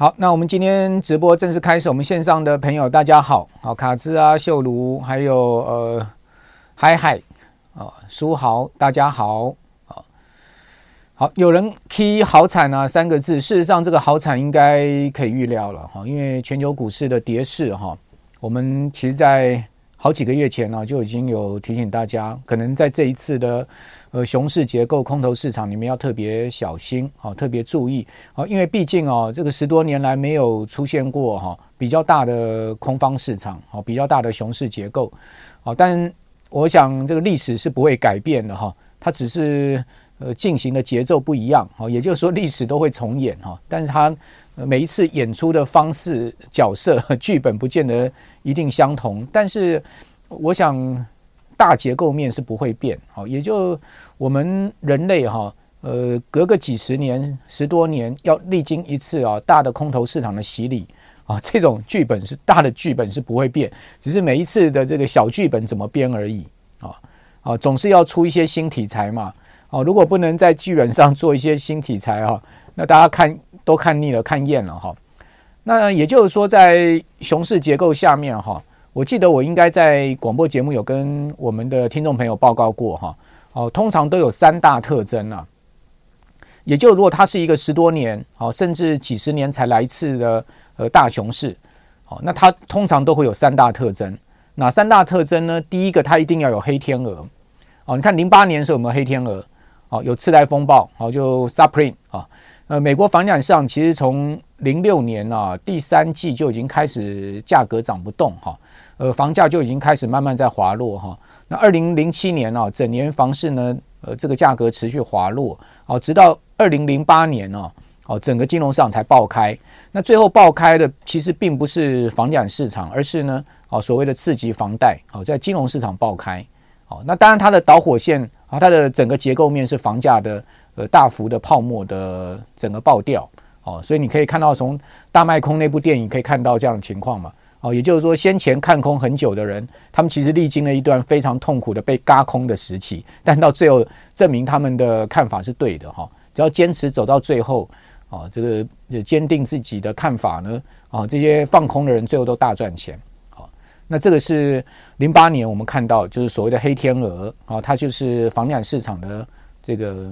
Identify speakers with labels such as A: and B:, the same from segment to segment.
A: 好，那我们今天直播正式开始。我们线上的朋友，大家好，好卡兹啊，秀卢，还有呃，嗨嗨，啊，书豪，大家好，啊，好，有人 key 好惨啊三个字。事实上，这个好惨应该可以预料了哈，因为全球股市的跌势哈，我们其实在好几个月前呢就已经有提醒大家，可能在这一次的。呃，熊市结构、空头市场，你们要特别小心，好，特别注意，好，因为毕竟哦，这个十多年来没有出现过哈比较大的空方市场，好，比较大的熊市结构，好，但我想这个历史是不会改变的哈，它只是呃进行的节奏不一样，哦，也就是说历史都会重演哈，但是它每一次演出的方式、角色、剧本不见得一定相同，但是我想。大结构面是不会变，好，也就我们人类哈，呃，隔个几十年、十多年，要历经一次啊大的空头市场的洗礼啊，这种剧本是大的剧本是不会变，只是每一次的这个小剧本怎么编而已啊啊，总是要出一些新题材嘛，哦，如果不能在剧本上做一些新题材哈，那大家看都看腻了、看厌了哈，那也就是说，在熊市结构下面哈。我记得我应该在广播节目有跟我们的听众朋友报告过哈，哦，通常都有三大特征啊，也就如果它是一个十多年，哦，甚至几十年才来一次的呃大熊市，哦，那它通常都会有三大特征。哪三大特征呢？第一个，它一定要有黑天鹅，哦，你看零八年的时候有没有黑天鹅？哦，有次贷风暴，哦，就 supreme 啊，呃，美国房地产市场其实从零六年啊第三季就已经开始价格涨不动哈。呃，房价就已经开始慢慢在滑落哈。那二零零七年啊，整年房市呢，呃，这个价格持续滑落，哦，直到二零零八年呢，哦，整个金融市场才爆开。那最后爆开的其实并不是房地产市场，而是呢，哦，所谓的次级房贷，哦，在金融市场爆开。哦，那当然它的导火线啊，它的整个结构面是房价的呃大幅的泡沫的整个爆掉。哦，所以你可以看到从大卖空那部电影可以看到这样的情况嘛。哦，也就是说，先前看空很久的人，他们其实历经了一段非常痛苦的被嘎空的时期，但到最后证明他们的看法是对的哈。只要坚持走到最后，啊，这个坚定自己的看法呢，啊，这些放空的人最后都大赚钱。那这个是零八年我们看到就是所谓的黑天鹅啊，它就是房地产市场的这个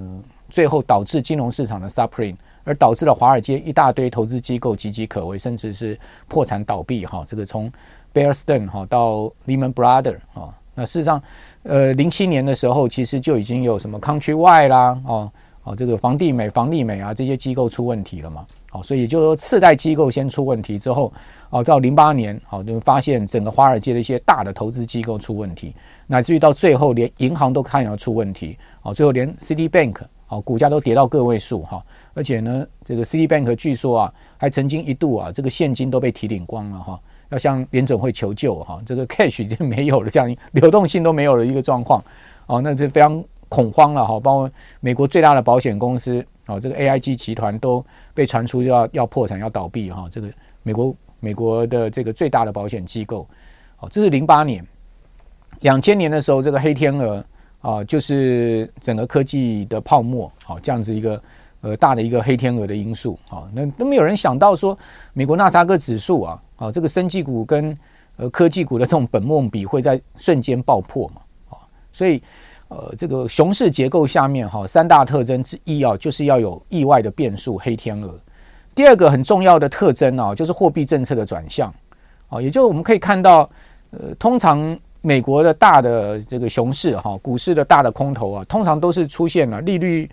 A: 最后导致金融市场的 subprime。而导致了华尔街一大堆投资机构岌岌可危，甚至是破产倒闭。哈，这个从 Bear Stearn 哈到 Lehman Brothers 啊，那事实上，呃，零七年的时候，其实就已经有什么 Countrywide 啦，哦哦，这个房地美、房利美啊这些机构出问题了嘛。好，所以也就是说，次贷机构先出问题之后，哦，到零八年，好就发现整个华尔街的一些大的投资机构出问题，乃至于到最后连银行都看要出问题。哦，最后连 Citibank。哦，股价都跌到个位数哈，而且呢，这个 Citibank 据说啊，还曾经一度啊，这个现金都被提领光了哈，要向联准会求救哈，这个 cash 已经没有了，这样流动性都没有了一个状况，哦，那这非常恐慌了哈，包括美国最大的保险公司哦，这个 AIG 集团都被传出要要破产要倒闭哈，这个美国美国的这个最大的保险机构，哦，这是零八年，两千年的时候这个黑天鹅。啊，就是整个科技的泡沫，好，这样子一个呃大的一个黑天鹅的因素，好，那都没有人想到说美国纳斯达克指数啊，啊，这个生技股跟呃科技股的这种本梦比会在瞬间爆破嘛，啊，所以呃这个熊市结构下面哈，三大特征之一啊，就是要有意外的变数，黑天鹅。第二个很重要的特征啊，就是货币政策的转向，啊，也就我们可以看到，呃，通常。美国的大的这个熊市哈，股市的大的空头啊，通常都是出现了利率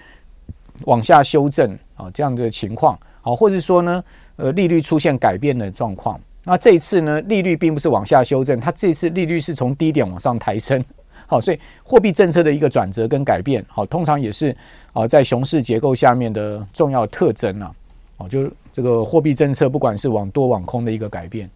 A: 往下修正啊这样的情况，好，或者说呢，呃，利率出现改变的状况。那这一次呢，利率并不是往下修正，它这次利率是从低点往上抬升，好，所以货币政策的一个转折跟改变，好，通常也是啊在熊市结构下面的重要特征啊，哦，就是这个货币政策不管是往多往空的一个改变。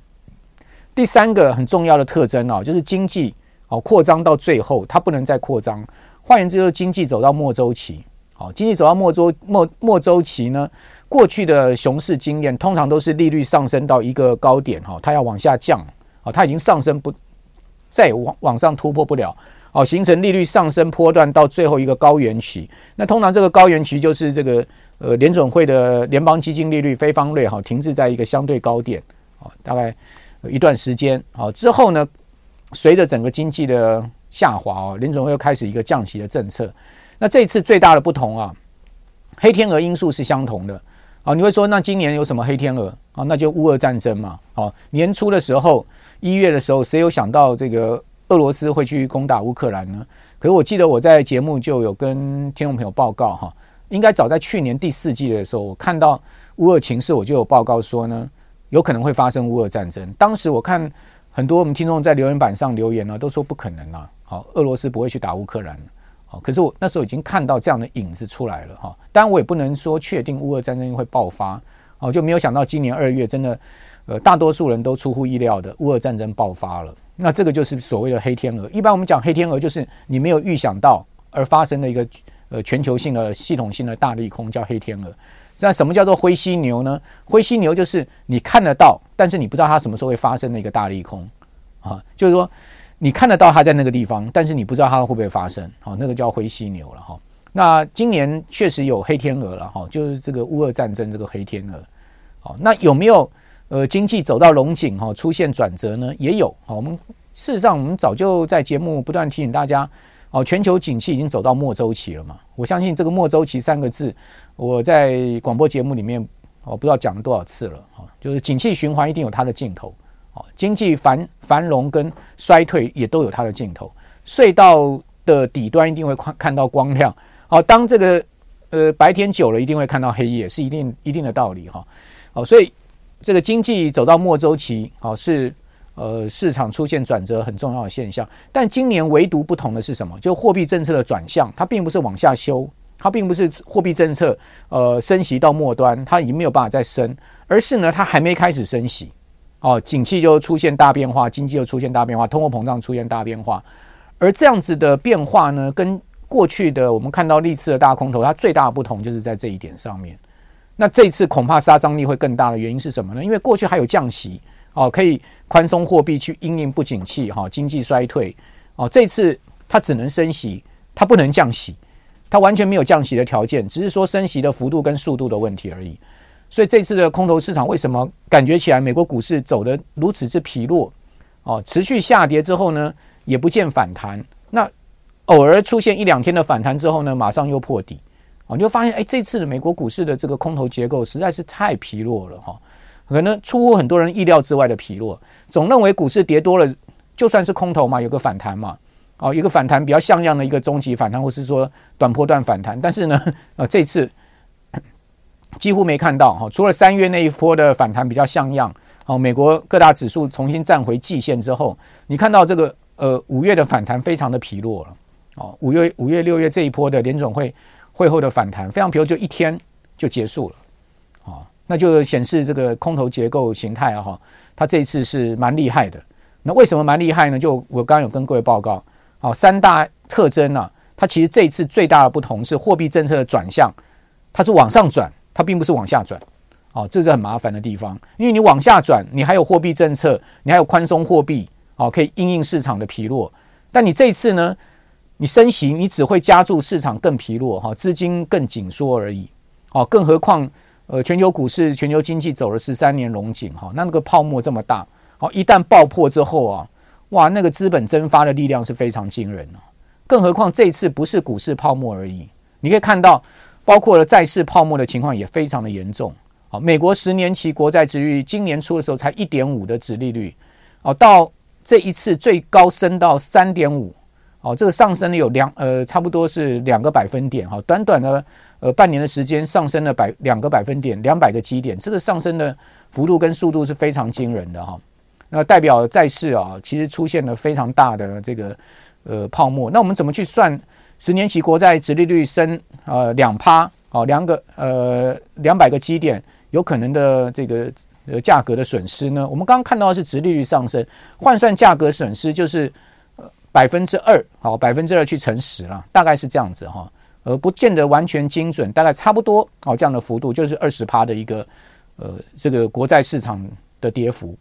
A: 第三个很重要的特征啊，就是经济哦扩张到最后，它不能再扩张。换言之，就是经济走到末周期。好，经济走到末周末末周期呢，过去的熊市经验通常都是利率上升到一个高点哈，它要往下降，好，它已经上升不再往往上突破不了，哦，形成利率上升波段到最后一个高原期。那通常这个高原期就是这个呃联准会的联邦基金利率非方瑞哈停滞在一个相对高点啊，大概一段时间啊之后呢，随着整个经济的下滑哦，联准会又开始一个降息的政策。那这一次最大的不同啊，黑天鹅因素是相同的啊。你会说那今年有什么黑天鹅啊？那就乌俄战争嘛。哦，年初的时候一月的时候，谁有想到这个俄罗斯会去攻打乌克兰呢？可是我记得我在节目就有跟听众朋友报告哈，应该早在去年第四季的时候，我看到乌俄情势，我就有报告说呢，有可能会发生乌俄战争。当时我看很多我们听众在留言板上留言呢，都说不可能啊，好，俄罗斯不会去打乌克兰。好，可是我那时候已经看到这样的影子出来了哈。当然我也不能说确定乌俄战争会爆发，哦，就没有想到今年二月真的，呃，大多数人都出乎意料的乌俄战争爆发了。那这个就是所谓的黑天鹅。一般我们讲黑天鹅，就是你没有预想到而发生的一个呃全球性的系统性的大利空，叫黑天鹅。那什么叫做灰犀牛呢？灰犀牛就是你看得到，但是你不知道它什么时候会发生的一个大利空啊，就是说。你看得到它在那个地方，但是你不知道它会不会发生，好，那个叫灰犀牛了哈。那今年确实有黑天鹅了哈，就是这个乌俄战争这个黑天鹅。好，那有没有呃经济走到龙井哈，出现转折呢？也有。好，我们事实上我们早就在节目不断提醒大家，哦，全球景气已经走到末周期了嘛。我相信这个末周期三个字，我在广播节目里面我不知道讲了多少次了哈，就是景气循环一定有它的尽头。哦经济繁繁荣跟衰退也都有它的尽头，隧道的底端一定会看看到光亮。好，当这个呃白天久了，一定会看到黑夜，是一定一定的道理哈。好，所以这个经济走到末周期，好是呃市场出现转折很重要的现象。但今年唯独不同的是什么？就货币政策的转向，它并不是往下修，它并不是货币政策呃升息到末端，它已经没有办法再升，而是呢它还没开始升息。哦，景气就出现大变化，经济又出现大变化，通货膨胀出现大变化，而这样子的变化呢，跟过去的我们看到历次的大空头，它最大的不同就是在这一点上面。那这次恐怕杀伤力会更大的原因是什么呢？因为过去还有降息，哦，可以宽松货币去因应不景气，哈，经济衰退，哦，这次它只能升息，它不能降息，它完全没有降息的条件，只是说升息的幅度跟速度的问题而已。所以这次的空头市场为什么感觉起来美国股市走得如此之疲弱？哦，持续下跌之后呢，也不见反弹。那偶尔出现一两天的反弹之后呢，马上又破底。哦，你就发现，哎，这次的美国股市的这个空头结构实在是太疲弱了哈，可能出乎很多人意料之外的疲弱。总认为股市跌多了，就算是空头嘛，有个反弹嘛，哦，一个反弹比较像样的一个中级反弹，或是说短波段反弹。但是呢，呃，这次。几乎没看到哈，除了三月那一波的反弹比较像样，哦，美国各大指数重新站回季线之后，你看到这个呃五月的反弹非常的疲弱了，哦，五月五月六月这一波的联准会会后的反弹非常比如，就一天就结束了，哦，那就显示这个空头结构形态啊哈，它这一次是蛮厉害的。那为什么蛮厉害呢？就我刚刚有跟各位报告，好，三大特征呢，它其实这一次最大的不同是货币政策的转向，它是往上转。它并不是往下转，哦，这是很麻烦的地方。因为你往下转，你还有货币政策，你还有宽松货币，哦，可以因应市场的疲弱。但你这一次呢，你升息，你只会加注市场更疲弱，哈，资金更紧缩而已，哦，更何况，呃，全球股市、全球经济走了十三年龙井，哈，那那个泡沫这么大，好，一旦爆破之后啊，哇，那个资本蒸发的力量是非常惊人的。更何况这一次不是股市泡沫而已，你可以看到。包括了债市泡沫的情况也非常的严重。好，美国十年期国债殖利率今年初的时候才一点五的殖利率，哦，到这一次最高升到三点五，哦，这个上升了有两呃，差不多是两个百分点。哈，短短的呃半年的时间上升了百两个百分点，两百个基点，这个上升的幅度跟速度是非常惊人的哈。那代表债市啊，其实出现了非常大的这个呃泡沫。那我们怎么去算？十年期国债殖利率升呃两趴哦，两个呃两百个基点有可能的这个呃价格的损失呢？我们刚刚看到是殖利率上升，换算价格损失就是百分之二，好百分之二去乘十了，大概是这样子哈，而不见得完全精准，大概差不多哦这样的幅度就是二十趴的一个呃这个国债市场的跌幅。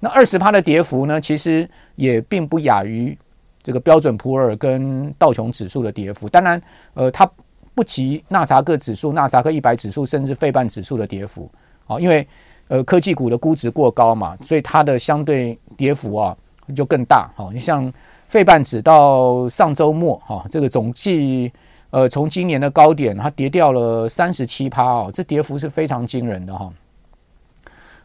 A: 那二十趴的跌幅呢，其实也并不亚于。这个标准普尔跟道琼指数的跌幅。当然，呃，它不及纳萨克指数、纳萨克一百指数，甚至费半指数的跌幅。哦，因为呃科技股的估值过高嘛，所以它的相对跌幅啊就更大。好，你像费半指到上周末哈，这个总计呃从今年的高点它跌掉了三十七趴哦，这跌幅是非常惊人的哈。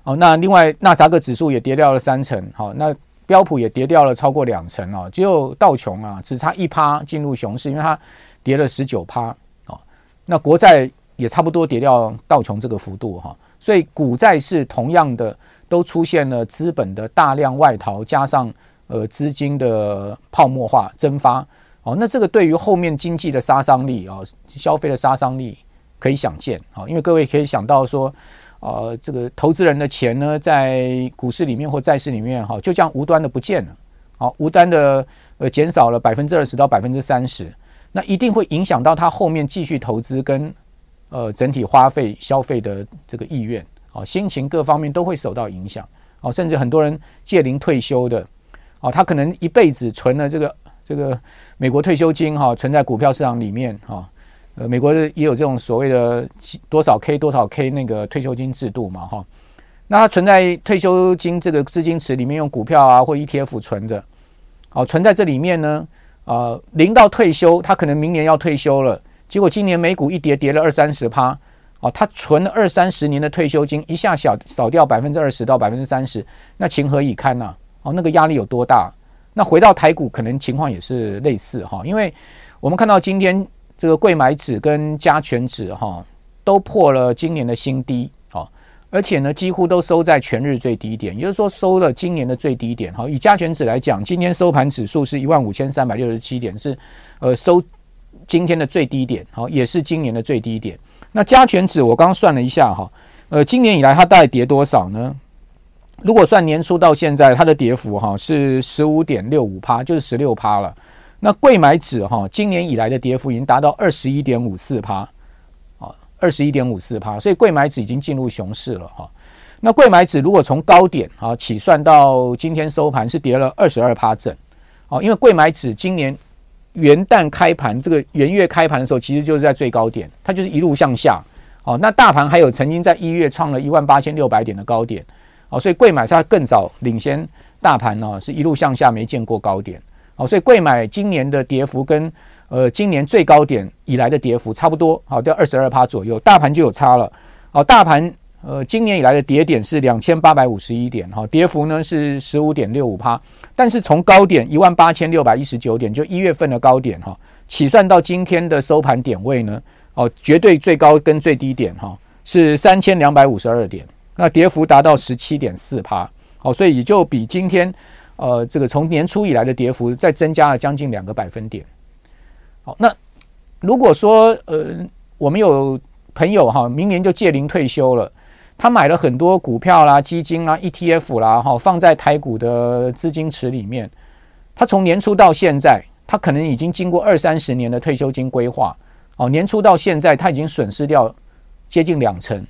A: 哦，那另外纳扎克指数也跌掉了三成，好，那标普也跌掉了超过两成哦，只有道琼啊只差一趴进入熊市，因为它跌了十九趴哦。那国债也差不多跌掉道琼这个幅度哈，所以股债是同样的都出现了资本的大量外逃，加上呃资金的泡沫化蒸发。哦，那这个对于后面经济的杀伤力啊，消费的杀伤力可以想见。啊，因为各位可以想到说。呃，这个投资人的钱呢，在股市里面或债市里面，哈，就这样无端的不见了，好，无端的呃减少了百分之二十到百分之三十，那一定会影响到他后面继续投资跟呃整体花费消费的这个意愿，哦，心情各方面都会受到影响，哦，甚至很多人借龄退休的，哦，他可能一辈子存了这个这个美国退休金，哈，存在股票市场里面，哈。呃，美国也有这种所谓的多少 K 多少 K 那个退休金制度嘛，哈，那他存在退休金这个资金池里面，用股票啊或 ETF 存着，哦，存在这里面呢，呃，临到退休，他可能明年要退休了，结果今年美股一跌，跌了二三十趴，哦，他存了二三十年的退休金，一下小扫掉百分之二十到百分之三十，那情何以堪呐？哦，那个压力有多大？那回到台股，可能情况也是类似哈，因为我们看到今天。这个贵买指跟加权指哈都破了今年的新低，好，而且呢几乎都收在全日最低点，也就是说收了今年的最低点。哈，以加权指来讲，今天收盘指数是一万五千三百六十七点，是呃收今天的最低点，好，也是今年的最低点。那加权指我刚刚算了一下哈，呃，今年以来它大概跌多少呢？如果算年初到现在，它的跌幅哈是十五点六五趴，就是十六趴了。那柜买指哈，今年以来的跌幅已经达到二十一点五四趴，啊，二十一点五四趴，所以柜买指已经进入熊市了哈。那柜买指如果从高点啊起算到今天收盘是跌了二十二趴整，哦，因为柜买指今年元旦开盘这个元月开盘的时候，其实就是在最高点，它就是一路向下，哦，那大盘还有曾经在一月创了一万八千六百点的高点，哦，所以贵买它更早领先大盘呢，是一路向下没见过高点。好，所以贵买今年的跌幅跟呃今年最高点以来的跌幅差不多，好，掉二十二趴左右，大盘就有差了。好，大盘呃今年以来的跌点是两千八百五十一点，哈，跌幅呢是十五点六五趴。但是从高点一万八千六百一十九点，就一月份的高点哈，起算到今天的收盘点位呢，哦，绝对最高跟最低点哈是三千两百五十二点，那跌幅达到十七点四趴。好，所以也就比今天。呃，这个从年初以来的跌幅再增加了将近两个百分点。好，那如果说呃，我们有朋友哈，明年就届龄退休了，他买了很多股票啦、基金啦、ETF 啦，哈，放在台股的资金池里面，他从年初到现在，他可能已经经过二三十年的退休金规划，哦，年初到现在他已经损失掉接近两成，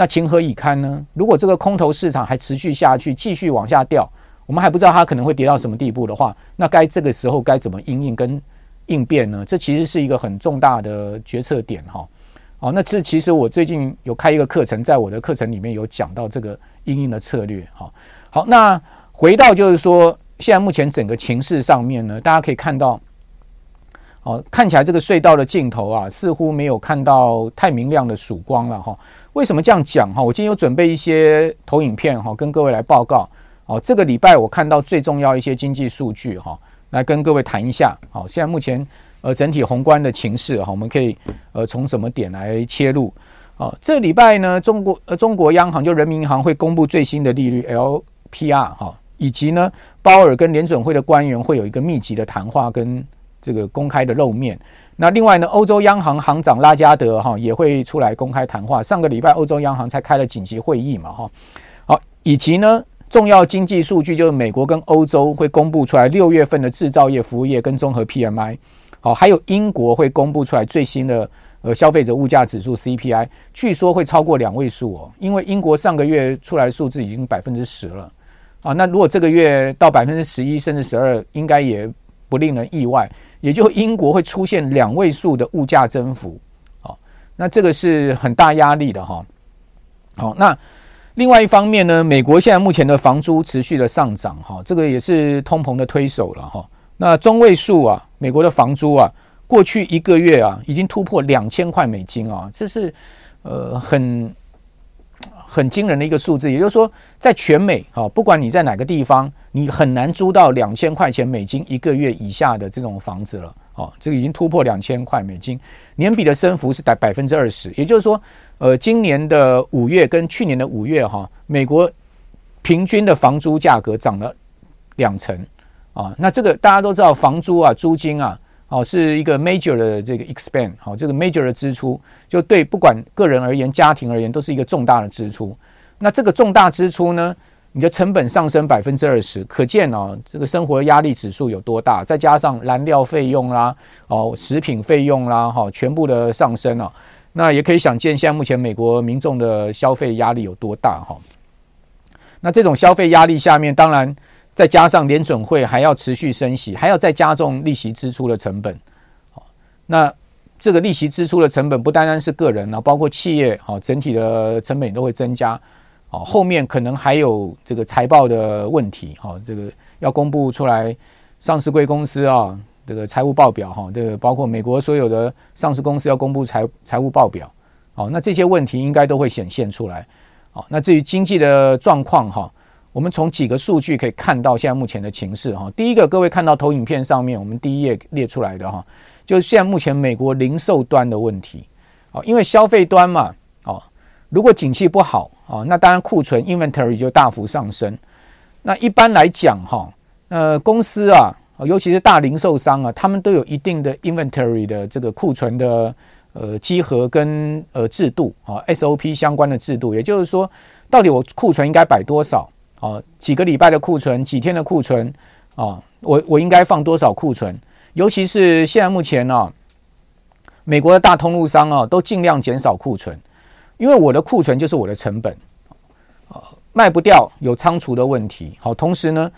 A: 那情何以堪呢？如果这个空头市场还持续下去，继续往下掉。我们还不知道它可能会跌到什么地步的话，那该这个时候该怎么因应跟应变呢？这其实是一个很重大的决策点哈。哦，那这其实我最近有开一个课程，在我的课程里面有讲到这个应应的策略。哈，好，那回到就是说，现在目前整个情势上面呢，大家可以看到，哦，看起来这个隧道的尽头啊，似乎没有看到太明亮的曙光了哈。为什么这样讲哈？我今天有准备一些投影片哈，跟各位来报告。好，这个礼拜我看到最重要一些经济数据哈，来跟各位谈一下。好，现在目前呃整体宏观的情势哈，我们可以呃从什么点来切入？啊，这礼拜呢，中国呃中国央行就人民银行会公布最新的利率 LPR 哈，以及呢鲍尔跟联准会的官员会有一个密集的谈话跟这个公开的露面。那另外呢，欧洲央行行长拉加德哈也会出来公开谈话。上个礼拜欧洲央行才开了紧急会议嘛哈，好，以及呢。重要经济数据就是美国跟欧洲会公布出来六月份的制造业、服务业跟综合 PMI，好，还有英国会公布出来最新的呃消费者物价指数 CPI，据说会超过两位数哦，因为英国上个月出来数字已经百分之十了啊，那如果这个月到百分之十一甚至十二，应该也不令人意外，也就英国会出现两位数的物价增幅，好，那这个是很大压力的哈。好，那另外一方面呢，美国现在目前的房租持续的上涨哈，这个也是通膨的推手了哈。那中位数啊，美国的房租啊，过去一个月啊，已经突破两千块美金啊，这是呃很。很惊人的一个数字，也就是说，在全美啊，不管你在哪个地方，你很难租到两千块钱美金一个月以下的这种房子了。哦，这个已经突破两千块美金，年比的升幅是达百分之二十。也就是说，呃，今年的五月跟去年的五月哈，美国平均的房租价格涨了两成啊。那这个大家都知道，房租啊，租金啊。哦，是一个 major 的这个 expense，好，这个 major 的支出，就对不管个人而言、家庭而言，都是一个重大的支出。那这个重大支出呢，你的成本上升百分之二十，可见哦，这个生活压力指数有多大？再加上燃料费用啦，哦，食品费用啦，哈，全部的上升哦，那也可以想见，现在目前美国民众的消费压力有多大哈？那这种消费压力下面，当然。再加上联准会还要持续升息，还要再加重利息支出的成本，好，那这个利息支出的成本不单单是个人啊，包括企业，好，整体的成本都会增加，好，后面可能还有这个财报的问题，好，这个要公布出来上市贵公司啊，这个财务报表哈，这个包括美国所有的上市公司要公布财财务报表，好，那这些问题应该都会显现出来，好，那至于经济的状况哈。我们从几个数据可以看到现在目前的情势哈。第一个，各位看到投影片上面我们第一页列出来的哈，就是现在目前美国零售端的问题啊，因为消费端嘛，哦，如果景气不好啊，那当然库存 inventory 就大幅上升。那一般来讲哈，呃，公司啊，尤其是大零售商啊，他们都有一定的 inventory 的这个库存的呃稽核跟呃制度啊，SOP 相关的制度，也就是说，到底我库存应该摆多少？哦，几个礼拜的库存，几天的库存，哦，我我应该放多少库存？尤其是现在目前呢、美国的大通路商啊、都尽量减少库存，因为我的库存就是我的成本，哦，卖不掉有仓储的问题，好，同时呢，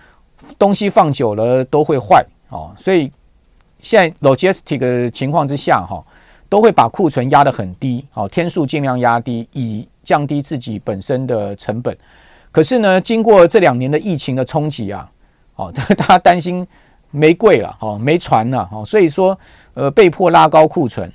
A: 东西放久了都会坏，哦，所以现在 logistic 的情况之下，哈，都会把库存压得很低，好，天数尽量压低，以降低自己本身的成本。可是呢，经过这两年的疫情的冲击啊，哦，大家担心没柜了，哦，没船了，哦，所以说，呃，被迫拉高库存，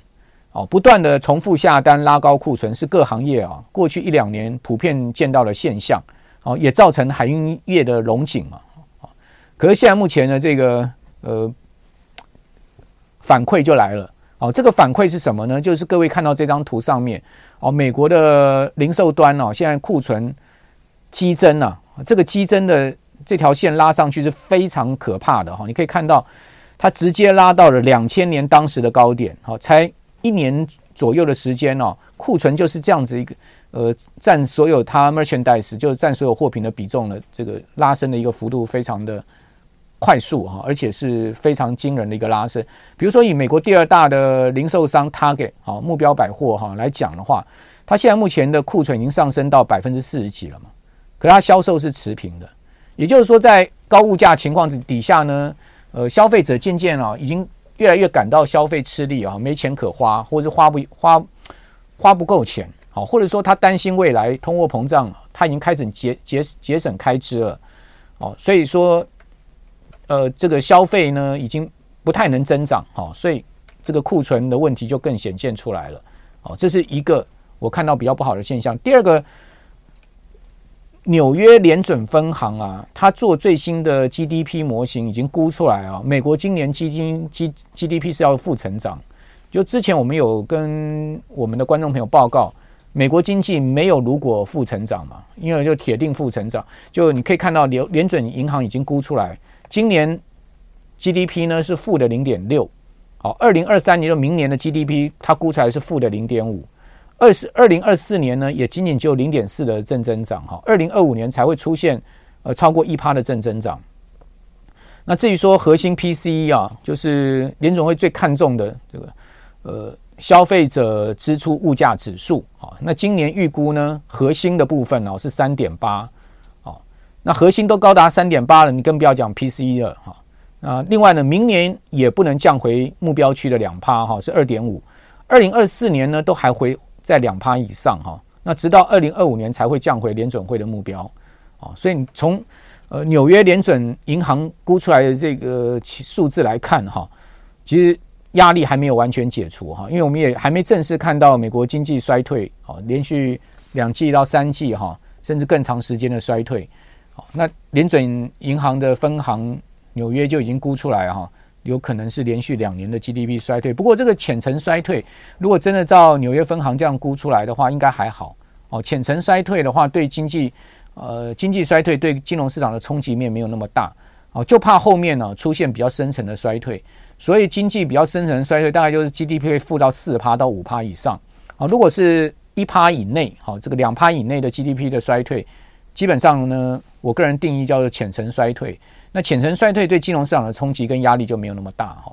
A: 哦，不断的重复下单拉高库存，是各行业啊过去一两年普遍见到的现象，哦，也造成海运业的荣景嘛，哦，可是现在目前呢，这个呃反馈就来了，哦，这个反馈是什么呢？就是各位看到这张图上面，哦，美国的零售端哦，现在库存。激增啊，这个激增的这条线拉上去是非常可怕的哈，你可以看到它直接拉到了两千年当时的高点，好，才一年左右的时间哦，库存就是这样子一个呃占所有它 merchandise 就是占所有货品的比重的这个拉升的一个幅度非常的快速哈，而且是非常惊人的一个拉升。比如说以美国第二大的零售商 Target 好目标百货哈来讲的话，它现在目前的库存已经上升到百分之四十几了嘛。可它销售是持平的，也就是说，在高物价情况底下呢，呃，消费者渐渐啊，已经越来越感到消费吃力啊，没钱可花，或者是花不花花不够钱，好，或者说他担心未来通货膨胀，他已经开始节节节省开支了，哦，所以说，呃，这个消费呢，已经不太能增长，好，所以这个库存的问题就更显现出来了，哦，这是一个我看到比较不好的现象。第二个。纽约联准分行啊，它做最新的 GDP 模型已经估出来啊，美国今年基金 G GDP 是要负成长。就之前我们有跟我们的观众朋友报告，美国经济没有如果负成长嘛，因为就铁定负成长。就你可以看到联联准银行已经估出来，今年 GDP 呢是负的零点六，好，二零二三年的明年的 GDP 它估出来是负的零点五。二十二零二四年呢，也仅仅只有零点四的正增长哈，二零二五年才会出现呃超过一趴的正增长。那至于说核心 PCE 啊，就是联总会最看重的这个呃消费者支出物价指数啊，那今年预估呢，核心的部分哦是三点八，哦，那核心都高达三点八了，你更不要讲 PCE 了哈。啊，另外呢，明年也不能降回目标区的两趴哈，是二点五。二零二四年呢，都还回在两趴以上哈。那直到二零二五年才会降回联准会的目标啊。所以你从呃纽约联准银行估出来的这个数字来看哈，其实压力还没有完全解除哈，因为我们也还没正式看到美国经济衰退啊，连续两季到三季哈，甚至更长时间的衰退。那联准银行的分行。纽约就已经估出来哈，有可能是连续两年的 GDP 衰退。不过这个浅层衰退，如果真的照纽约分行这样估出来的话，应该还好哦。浅层衰退的话，对经济呃经济衰退对金融市场的冲击面没有那么大哦，就怕后面呢出现比较深层的衰退。所以经济比较深层衰退，大概就是 GDP 会负到四趴到五趴以上啊。如果是一趴以内，好，这个两趴以内的 GDP 的衰退，基本上呢，我个人定义叫做浅层衰退。那浅层衰退对金融市场的冲击跟压力就没有那么大哈。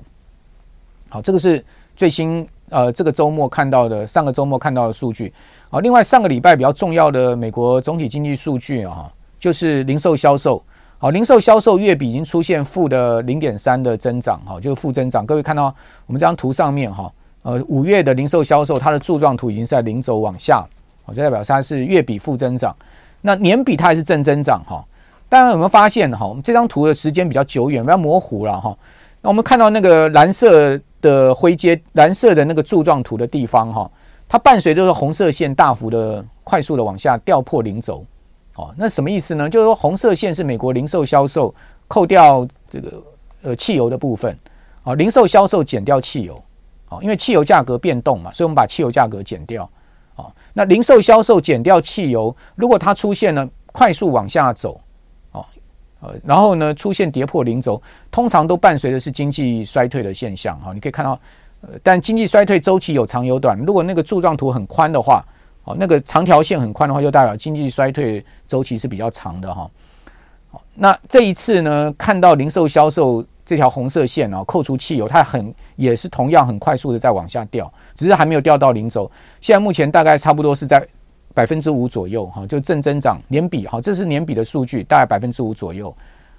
A: 好，这个是最新呃这个周末看到的，上个周末看到的数据。好，另外上个礼拜比较重要的美国总体经济数据啊，就是零售销售。好，零售销售月比已经出现负的零点三的增长，哈，就是负增长。各位看到我们这张图上面哈，呃，五月的零售销售它的柱状图已经是在零轴往下，好，就代表它是月比负增长。那年比它还是正增长哈。大家有没有发现哈？我们这张图的时间比较久远，比较模糊了哈。那我们看到那个蓝色的灰阶、蓝色的那个柱状图的地方哈，它伴随着红色线大幅的、快速的往下掉破零轴。哦，那什么意思呢？就是说红色线是美国零售销售，扣掉这个呃汽油的部分。啊，零售销售减掉汽油。啊，因为汽油价格变动嘛，所以我们把汽油价格减掉。啊，那零售销售减掉汽油，如果它出现了快速往下走。然后呢，出现跌破零轴，通常都伴随的是经济衰退的现象哈。你可以看到，呃，但经济衰退周期有长有短。如果那个柱状图很宽的话，哦，那个长条线很宽的话，就代表经济衰退周期是比较长的哈。那这一次呢，看到零售销售这条红色线啊，扣除汽油，它很也是同样很快速的在往下掉，只是还没有掉到零轴。现在目前大概差不多是在。百分之五左右，哈，就正增长年比，哈，这是年比的数据，大概百分之五左右。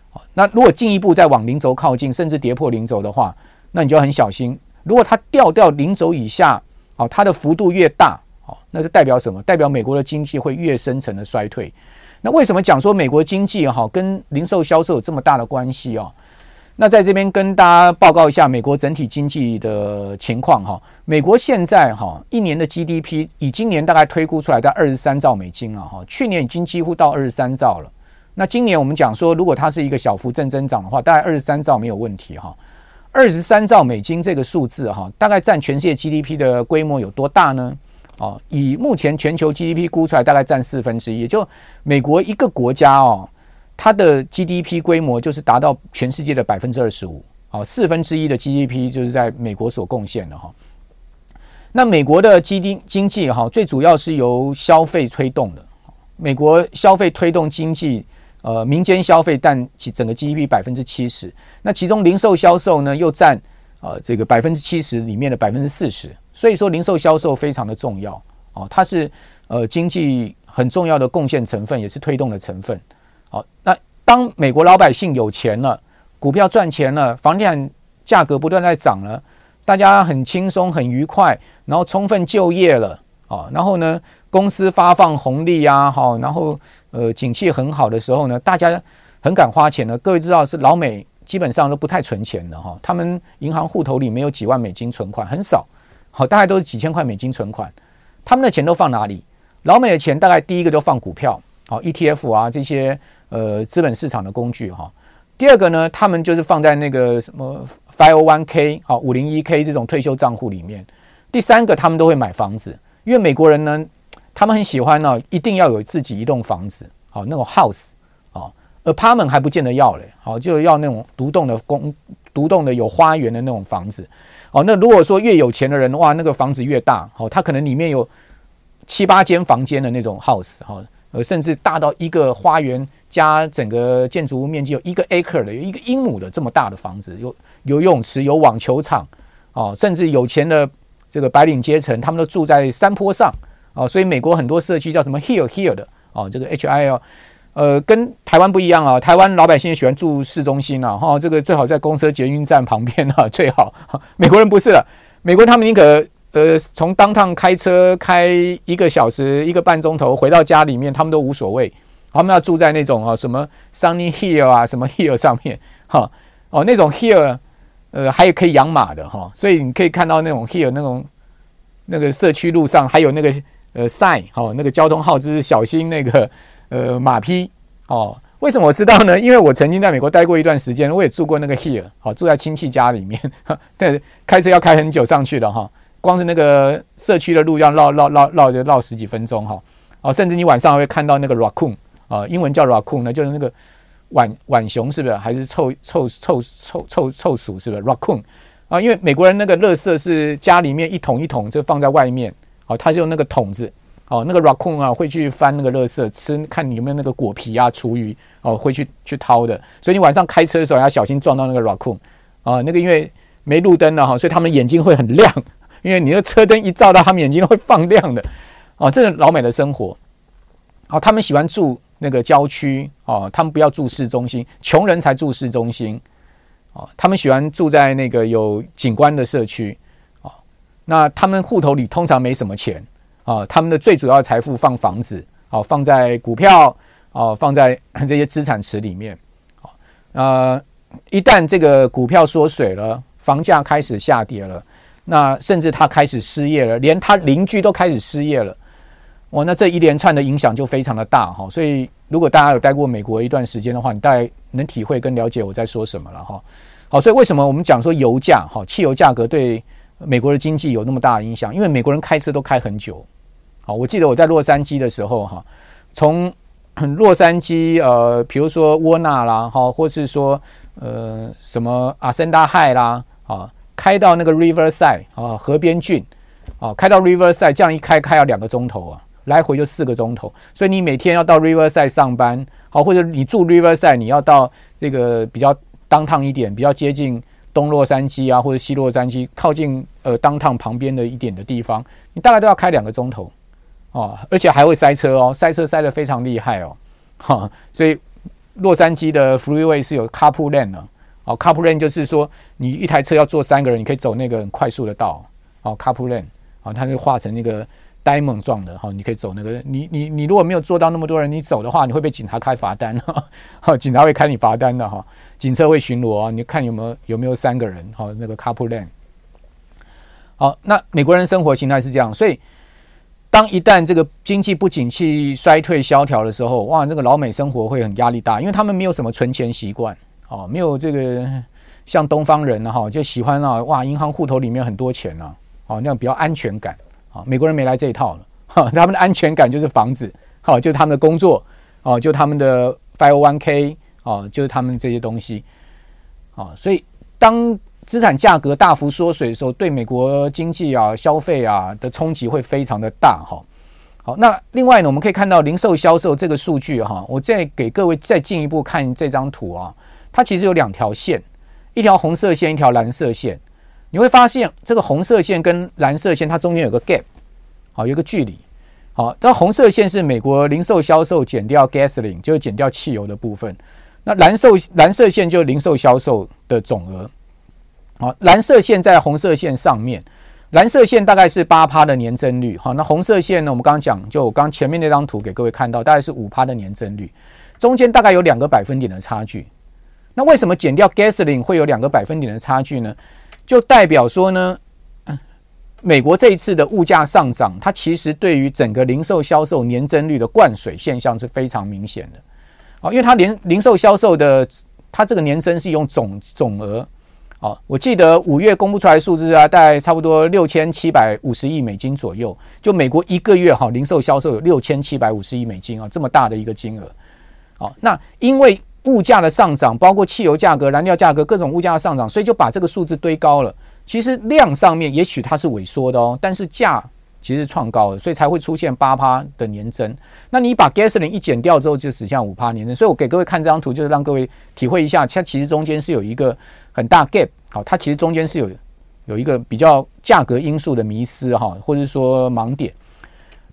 A: 好，那如果进一步再往零轴靠近，甚至跌破零轴的话，那你就要很小心。如果它掉掉零轴以下，好，它的幅度越大，好，那就代表什么？代表美国的经济会越深层的衰退。那为什么讲说美国经济哈跟零售销售有这么大的关系啊？那在这边跟大家报告一下美国整体经济的情况哈。美国现在哈一年的 GDP 以今年大概推估出来在二十三兆美金了哈，去年已经几乎到二十三兆了。那今年我们讲说，如果它是一个小幅正增长的话，大概二十三兆没有问题哈。二十三兆美金这个数字哈，大概占全世界 GDP 的规模有多大呢？哦，以目前全球 GDP 估出来，大概占四分之一，也就美国一个国家哦。它的 GDP 规模就是达到全世界的百分之二十五，好，四分之一的 GDP 就是在美国所贡献的哈。那美国的 GDP 经济哈，最主要是由消费推动的。美国消费推动经济，呃，民间消费占其整个 GDP 百分之七十，那其中零售销售呢又占呃这个百分之七十里面的百分之四十，所以说零售销售非常的重要哦，它是呃经济很重要的贡献成分，也是推动的成分。好，那当美国老百姓有钱了，股票赚钱了，房地产价格不断在涨了，大家很轻松很愉快，然后充分就业了，啊，然后呢，公司发放红利呀，好，然后呃，景气很好的时候呢，大家很敢花钱了。各位知道是老美基本上都不太存钱的哈，他们银行户头里没有几万美金存款，很少，好，大概都是几千块美金存款，他们的钱都放哪里？老美的钱大概第一个都放股票，好，ETF 啊这些。呃，资本市场的工具哈。第二个呢，他们就是放在那个什么 501k 啊、五零一 k 这种退休账户里面。第三个，他们都会买房子，因为美国人呢，他们很喜欢呢，一定要有自己一栋房子，好那种 house 啊，apartment 还不见得要嘞，好就要那种独栋的公、独栋的有花园的那种房子。哦，那如果说越有钱的人哇，那个房子越大，好，他可能里面有七八间房间的那种 house 哈。呃，甚至大到一个花园加整个建筑物面积有一个 acre 的，有一个英亩的这么大的房子，有游泳池，有网球场，哦，甚至有钱的这个白领阶层，他们都住在山坡上，哦，所以美国很多社区叫什么 hill hill 的，哦，这个 H I L，呃，跟台湾不一样啊，台湾老百姓喜欢住市中心啊，哈，这个最好在公车捷运站旁边啊，最好。美国人不是了，美国他们宁可呃从当趟开车开一个小时一个半钟头回到家里面，他们都无所谓，他们要住在那种啊什么 Sunny Hill 啊什么 Hill 上面，哈哦那种 Hill 呃还有可以养马的哈，所以你可以看到那种 Hill 那种那个社区路上还有那个呃 sign 哈那个交通号志小心那个。呃，马匹哦，为什么我知道呢？因为我曾经在美国待过一段时间，我也住过那个 Hill，好、住在亲戚家里面，但开车要开很久上去的哈、光是那个社区的路要绕绕绕绕就绕十几分钟哈，哦，甚至你晚上会看到那个 raccoon 啊、英文叫 raccoon 呢，就是那个浣浣熊是不是？还是臭臭臭臭臭臭鼠是不是？raccoon 啊，因为美国人那个垃圾是家里面一桶一桶就放在外面，哦，他就用那个桶子。哦，那个 raccoon 啊，会去翻那个垃圾吃，看你有没有那个果皮啊、厨余哦，会去去掏的。所以你晚上开车的时候要小心撞到那个 raccoon 啊。那个因为没路灯了哈，所以他们眼睛会很亮，因为你的车灯一照到，他们眼睛会放亮的。哦，这是老美的生活。哦，他们喜欢住那个郊区哦，他们不要住市中心，穷人才住市中心。哦，他们喜欢住在那个有景观的社区。哦，那他们户头里通常没什么钱。啊，他们的最主要财富放房子，哦，放在股票，哦，放在 这些资产池里面，啊，呃，一旦这个股票缩水了，房价开始下跌了，那甚至他开始失业了，连他邻居都开始失业了，哇，那这一连串的影响就非常的大哈。所以，如果大家有待过美国一段时间的话，你大概能体会跟了解我在说什么了哈。好，所以为什么我们讲说油价，哈，汽油价格对美国的经济有那么大的影响？因为美国人开车都开很久。好，我记得我在洛杉矶的时候，哈，从洛杉矶，呃，比如说窝纳啦，哈，或是说，呃，什么阿森达海啦，啊，开到那个 Riverside 啊，河边郡，啊，开到 Riverside，这样一开开要两个钟头啊，来回就四个钟头，所以你每天要到 Riverside 上班，好，或者你住 Riverside，你要到这个比较 downtown 一点，比较接近东洛杉矶啊，或者西洛杉矶，靠近呃 downtown 旁边的一点的地方，你大概都要开两个钟头。哦，而且还会塞车哦，塞车塞得非常厉害哦，哈，所以洛杉矶的 freeway 是有 carpool lane 的，哦，carpool lane 就是说你一台车要坐三个人，你可以走那个很快速的道，哦，carpool lane，哦，它就画成那个呆萌状的，哈，你可以走那个，你你你如果没有做到那么多人，你走的话，你会被警察开罚单，哈，警察会开你罚单的哈，警车会巡逻啊，你看有没有有没有三个人，哈，那个 couple lane 好，那美国人生活形态是这样，所以。当一旦这个经济不景气、衰退、萧条的时候，哇，那个老美生活会很压力大，因为他们没有什么存钱习惯，哦，没有这个像东方人，哈，就喜欢啊，哇，银行户头里面很多钱呢，哦，那样比较安全感，啊，美国人没来这一套了，哈，他们的安全感就是房子，好，就是他们的工作，哦，就他们的 501k，哦，就是他们这些东西，啊，所以当。资产价格大幅缩水的时候，对美国经济啊、消费啊的冲击会非常的大哈。好，那另外呢，我们可以看到零售销售这个数据哈，我再给各位再进一步看这张图啊，它其实有两条线，一条红色线，一条蓝色线。你会发现这个红色线跟蓝色线它中间有个 gap，好，有个距离。好，这红色线是美国零售销售减掉 gasoline，就是减掉汽油的部分。那蓝色蓝色线就是零售销售的总额。好，蓝色线在红色线上面，蓝色线大概是八趴的年增率。好，那红色线呢？我们刚刚讲，就我刚前面那张图给各位看到，大概是五趴的年增率，中间大概有两个百分点的差距。那为什么减掉 gasoline 会有两个百分点的差距呢？就代表说呢，美国这一次的物价上涨，它其实对于整个零售销售年增率的灌水现象是非常明显的。好，因为它零零售销售的它这个年增是用总总额。好，我记得五月公布出来数字啊，大概差不多六千七百五十亿美金左右。就美国一个月哈，零售销售有六千七百五十亿美金啊，这么大的一个金额。好，那因为物价的上涨，包括汽油价格、燃料价格各种物价的上涨，所以就把这个数字堆高了。其实量上面也许它是萎缩的哦，但是价。其实创高了，所以才会出现八趴的年增。那你把 gasoline 一减掉之后，就只剩五趴年增。所以我给各位看这张图，就是让各位体会一下，它其实中间是有一个很大 gap。好，它其实中间是有有一个比较价格因素的迷失哈，或者说盲点。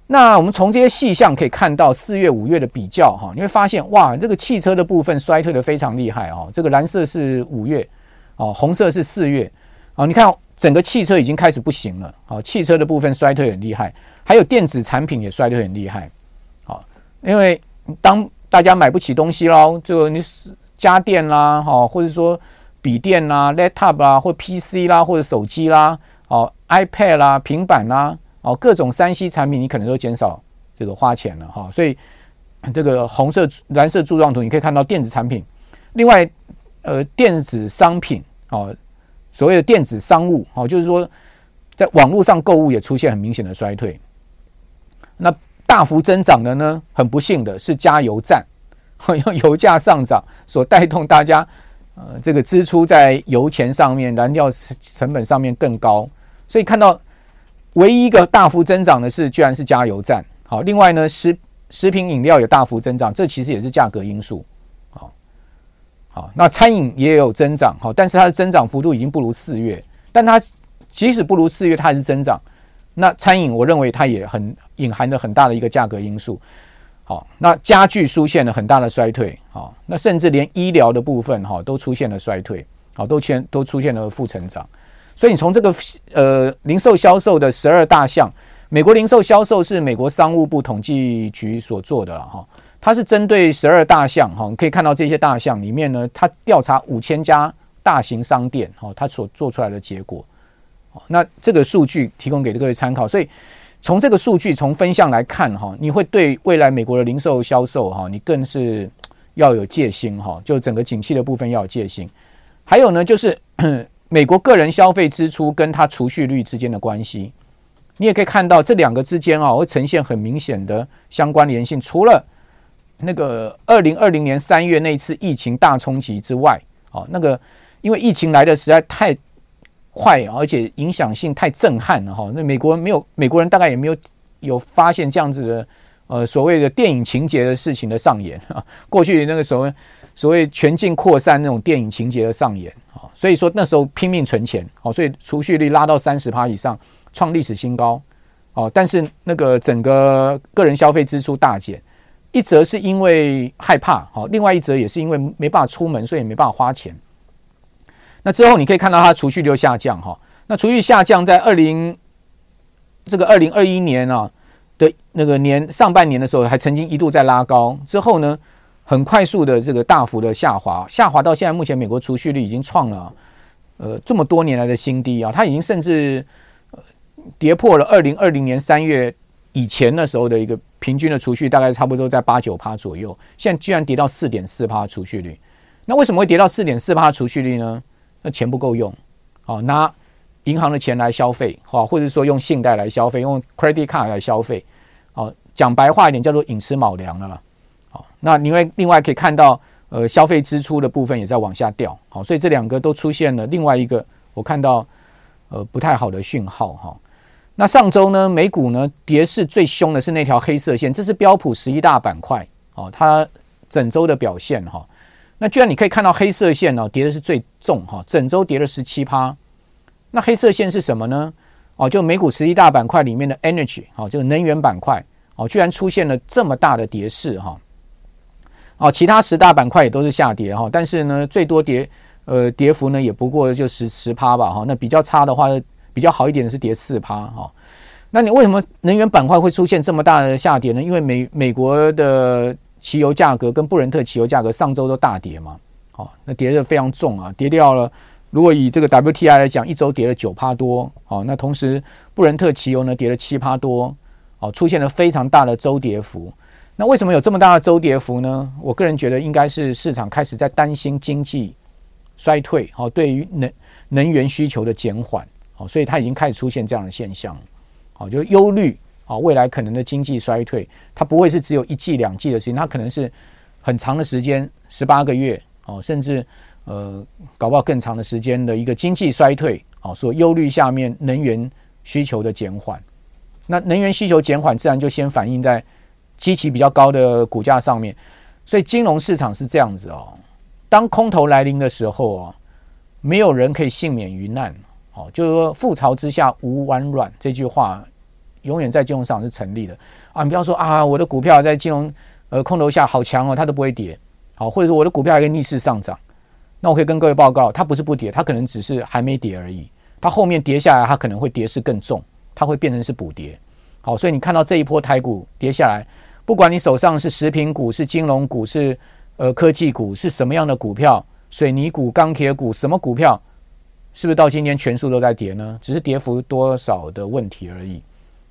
A: 那我们从这些细项可以看到四月、五月的比较哈，你会发现哇，这个汽车的部分衰退的非常厉害哦。这个蓝色是五月哦，红色是四月哦。你看整个汽车已经开始不行了哦，汽车的部分衰退很厉害，还有电子产品也衰退很厉害。好，因为当大家买不起东西喽，这个你家电啦，哈，或者说笔电啦、laptop 啦，或 PC 啦，或者手机啦，哦，iPad 啦、平板啦。哦，各种三 C 产品你可能都减少这个花钱了哈，所以这个红色、蓝色柱状图你可以看到电子产品，另外呃电子商品哦，所谓的电子商务哦，就是说在网络上购物也出现很明显的衰退。那大幅增长的呢，很不幸的是加油站，因为油价上涨所带动大家呃这个支出在油钱上面、燃料成本上面更高，所以看到。唯一一个大幅增长的是，居然是加油站。好，另外呢，食食品饮料也大幅增长，这其实也是价格因素。好，好，那餐饮也有增长，好，但是它的增长幅度已经不如四月，但它即使不如四月，它还是增长。那餐饮，我认为它也很隐含着很大的一个价格因素。好，那家具出现了很大的衰退，好，那甚至连医疗的部分哈都出现了衰退，好，都全都出现了负成长。所以你从这个呃零售销售的十二大项，美国零售销售是美国商务部统计局所做的了哈，它是针对十二大项哈，你可以看到这些大项里面呢，它调查五千家大型商店哈，它所做出来的结果，那这个数据提供给各位参考。所以从这个数据从分项来看哈，你会对未来美国的零售销售哈，你更是要有戒心哈，就整个景气的部分要有戒心。还有呢，就是。美国个人消费支出跟它储蓄率之间的关系，你也可以看到这两个之间啊，会呈现很明显的相关联性。除了那个二零二零年三月那次疫情大冲击之外，哦，那个因为疫情来的实在太快，而且影响性太震撼了哈。那美国没有美国人大概也没有有发现这样子的呃所谓的电影情节的事情的上演啊。过去那个时候。所谓全境扩散那种电影情节的上演啊，所以说那时候拼命存钱，哦，所以储蓄率拉到三十趴以上，创历史新高，哦，但是那个整个个人消费支出大减，一则是因为害怕，好，另外一则也是因为没办法出门，所以没办法花钱。那之后你可以看到它储蓄率下降，哈，那储蓄下降在二零这个二零二一年啊的那个年上半年的时候，还曾经一度在拉高，之后呢，很快速的这个大幅的下滑，下滑到现在目前，美国储蓄率已经创了呃这么多年来的新低啊！它已经甚至跌破了二零二零年三月以前的时候的一个平均的储蓄，大概差不多在八九趴左右。现在居然跌到四点四趴储蓄率，那为什么会跌到四点四趴储蓄率呢？那钱不够用，好拿银行的钱来消费，好或者说用信贷来消费，用 credit card 来消费，好讲白话一点叫做寅吃卯粮了。那另外另外可以看到，呃，消费支出的部分也在往下掉。好，所以这两个都出现了另外一个我看到呃不太好的讯号哈。那上周呢，美股呢跌势最凶的是那条黑色线，这是标普十一大板块哦，它整周的表现哈。那居然你可以看到黑色线哦，跌的是最重哈，整周跌了十七趴。那黑色线是什么呢？哦，就美股十一大板块里面的 Energy 哦，就是能源板块哦，居然出现了这么大的跌势哈。哦其他十大板块也都是下跌哈，但是呢，最多跌呃跌幅呢也不过就十十趴吧哈。那比较差的话，比较好一点的是跌四趴哈。那你为什么能源板块会出现这么大的下跌呢？因为美美国的汽油价格跟布伦特汽油价格上周都大跌嘛，哦，那跌得非常重啊，跌掉了。如果以这个 WTI 来讲，一周跌了九趴多，哦，那同时布伦特汽油呢跌了七趴多，哦，出现了非常大的周跌幅。那为什么有这么大的周跌幅呢？我个人觉得应该是市场开始在担心经济衰退，好，对于能能源需求的减缓，好，所以它已经开始出现这样的现象，好，就忧虑啊，未来可能的经济衰退，它不会是只有一季两季的事情，它可能是很长的时间，十八个月，哦，甚至呃，搞不好更长的时间的一个经济衰退，哦，所忧虑下面能源需求的减缓，那能源需求减缓，自然就先反映在。基期比较高的股价上面，所以金融市场是这样子哦。当空头来临的时候哦，没有人可以幸免于难哦。就是说，覆巢之下无完卵这句话永远在金融市场是成立的啊！你不要说啊，我的股票在金融呃空头下好强哦，它都不会跌，好，或者说我的股票还逆势上涨，那我可以跟各位报告，它不是不跌，它可能只是还没跌而已，它后面跌下来，它可能会跌势更重，它会变成是补跌。好，所以你看到这一波台股跌下来，不管你手上是食品股、是金融股、是呃科技股，是什么样的股票，水泥股、钢铁股，什么股票？是不是到今天全数都在跌呢？只是跌幅多少的问题而已。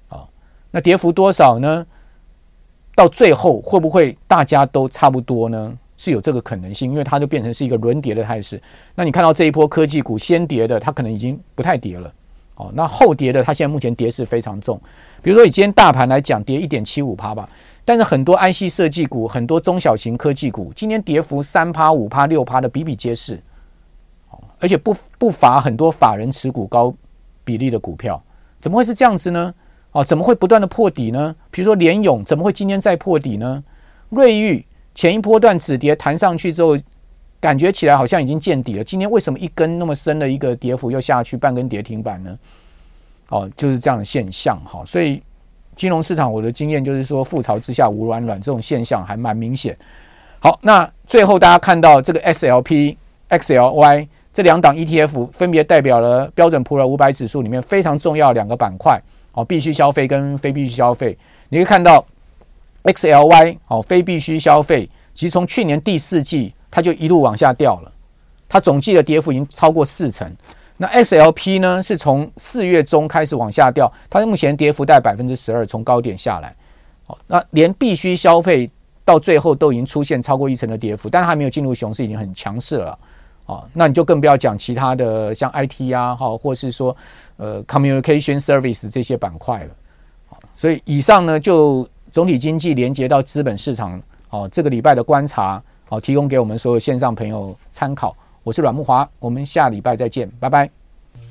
A: 啊，那跌幅多少呢？到最后会不会大家都差不多呢？是有这个可能性，因为它就变成是一个轮跌的态势。那你看到这一波科技股先跌的，它可能已经不太跌了。哦，那后跌的，它现在目前跌势非常重。比如说以今天大盘来讲，跌一点七五趴吧。但是很多 IC 设计股、很多中小型科技股，今天跌幅三趴、五趴、六趴的比比皆是。而且不不乏很多法人持股高比例的股票，怎么会是这样子呢？哦，怎么会不断的破底呢？比如说联咏，怎么会今天再破底呢？瑞昱前一波段止跌弹上去之后，感觉起来好像已经见底了，今天为什么一根那么深的一个跌幅又下去，半根跌停板呢？哦，就是这样的现象哈。所以金融市场我的经验就是说，覆巢之下无完卵，这种现象还蛮明显。好，那最后大家看到这个 SLP、XLY。这两档 ETF 分别代表了标准普尔五百指数里面非常重要两个板块，哦，必须消费跟非必须消费。你可以看到 XLY 哦，非必须消费，其实从去年第四季它就一路往下掉了，它总计的跌幅已经超过四成。那 S L P 呢，是从四月中开始往下掉，它目前跌幅在百分之十二，从高点下来。哦，那连必须消费到最后都已经出现超过一成的跌幅，但是还没有进入熊市，已经很强势了。哦，那你就更不要讲其他的，像 IT 啊，哈，或是说呃 Communication Service 这些板块了。所以以上呢，就总体经济连接到资本市场，哦，这个礼拜的观察，哦，提供给我们所有线上朋友参考。我是阮木华，我们下礼拜再见，拜拜。